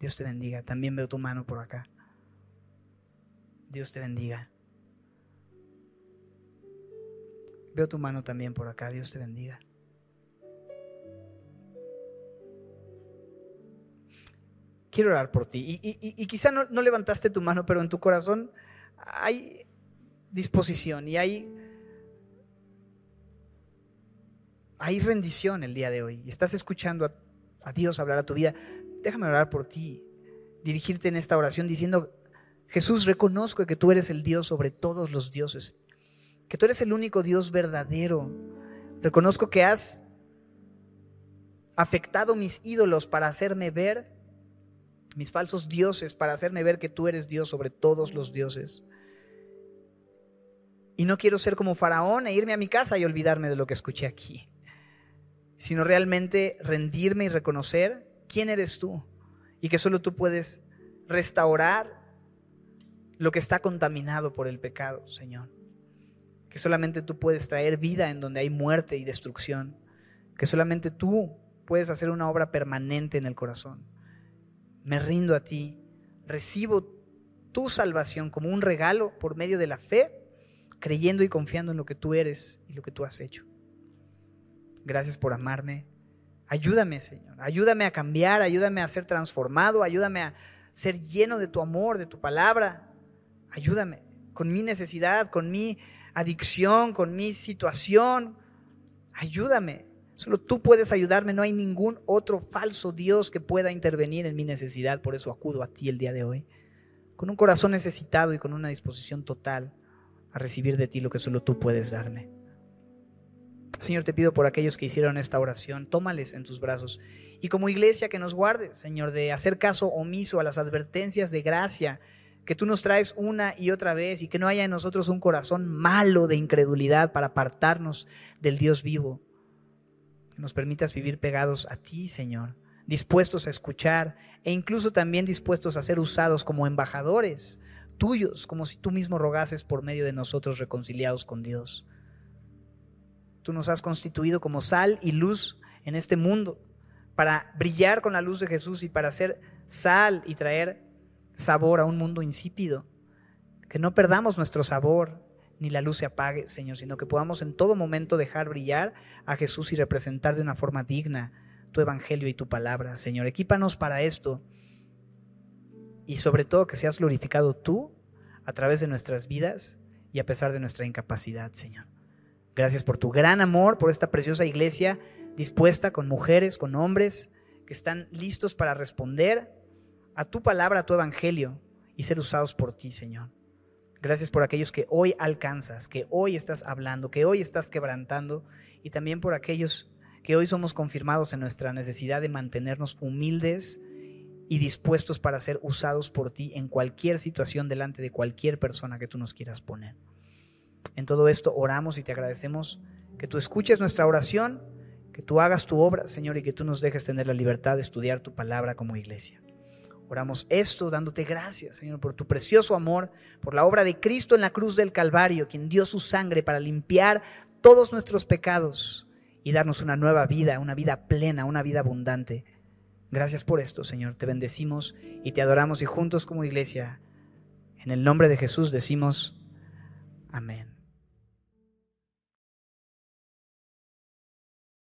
Dios te bendiga, también veo tu mano por acá. Dios te bendiga. Veo tu mano también por acá. Dios te bendiga. Quiero orar por ti. Y, quizá no, no, levantaste tu mano, pero en tu corazón hay disposición y hay, hay rendición el día de hoy. Estás escuchando a, a Dios hablar a tu vida. Déjame orar por ti. Dirigirte en esta oración diciendo, Jesús, reconozco que tú eres el Dios sobre todos los dioses que tú eres el único Dios verdadero. Reconozco que has afectado mis ídolos para hacerme ver, mis falsos dioses, para hacerme ver que tú eres Dios sobre todos los dioses. Y no quiero ser como faraón e irme a mi casa y olvidarme de lo que escuché aquí, sino realmente rendirme y reconocer quién eres tú y que solo tú puedes restaurar lo que está contaminado por el pecado, Señor. Que solamente tú puedes traer vida en donde hay muerte y destrucción, que solamente tú puedes hacer una obra permanente en el corazón. Me rindo a ti, recibo tu salvación como un regalo por medio de la fe, creyendo y confiando en lo que tú eres y lo que tú has hecho. Gracias por amarme. Ayúdame, Señor. Ayúdame a cambiar, ayúdame a ser transformado, ayúdame a ser lleno de tu amor, de tu palabra. Ayúdame con mi necesidad, con mi adicción, con mi situación. Ayúdame. Solo tú puedes ayudarme. No hay ningún otro falso Dios que pueda intervenir en mi necesidad. Por eso acudo a ti el día de hoy. Con un corazón necesitado y con una disposición total a recibir de ti lo que solo tú puedes darme. Señor, te pido por aquellos que hicieron esta oración, tómales en tus brazos. Y como iglesia que nos guarde, Señor, de hacer caso omiso a las advertencias de gracia que tú nos traes una y otra vez y que no haya en nosotros un corazón malo de incredulidad para apartarnos del Dios vivo. Que nos permitas vivir pegados a ti, Señor, dispuestos a escuchar e incluso también dispuestos a ser usados como embajadores tuyos, como si tú mismo rogases por medio de nosotros reconciliados con Dios. Tú nos has constituido como sal y luz en este mundo para brillar con la luz de Jesús y para hacer sal y traer sabor a un mundo insípido. Que no perdamos nuestro sabor ni la luz se apague, Señor, sino que podamos en todo momento dejar brillar a Jesús y representar de una forma digna tu evangelio y tu palabra. Señor, equípanos para esto y sobre todo que seas glorificado tú a través de nuestras vidas y a pesar de nuestra incapacidad, Señor. Gracias por tu gran amor, por esta preciosa iglesia dispuesta con mujeres, con hombres que están listos para responder a tu palabra, a tu evangelio y ser usados por ti, Señor. Gracias por aquellos que hoy alcanzas, que hoy estás hablando, que hoy estás quebrantando y también por aquellos que hoy somos confirmados en nuestra necesidad de mantenernos humildes y dispuestos para ser usados por ti en cualquier situación delante de cualquier persona que tú nos quieras poner. En todo esto oramos y te agradecemos que tú escuches nuestra oración, que tú hagas tu obra, Señor, y que tú nos dejes tener la libertad de estudiar tu palabra como iglesia. Oramos esto dándote gracias, Señor, por tu precioso amor, por la obra de Cristo en la cruz del Calvario, quien dio su sangre para limpiar todos nuestros pecados y darnos una nueva vida, una vida plena, una vida abundante. Gracias por esto, Señor. Te bendecimos y te adoramos y juntos como iglesia, en el nombre de Jesús decimos, amén.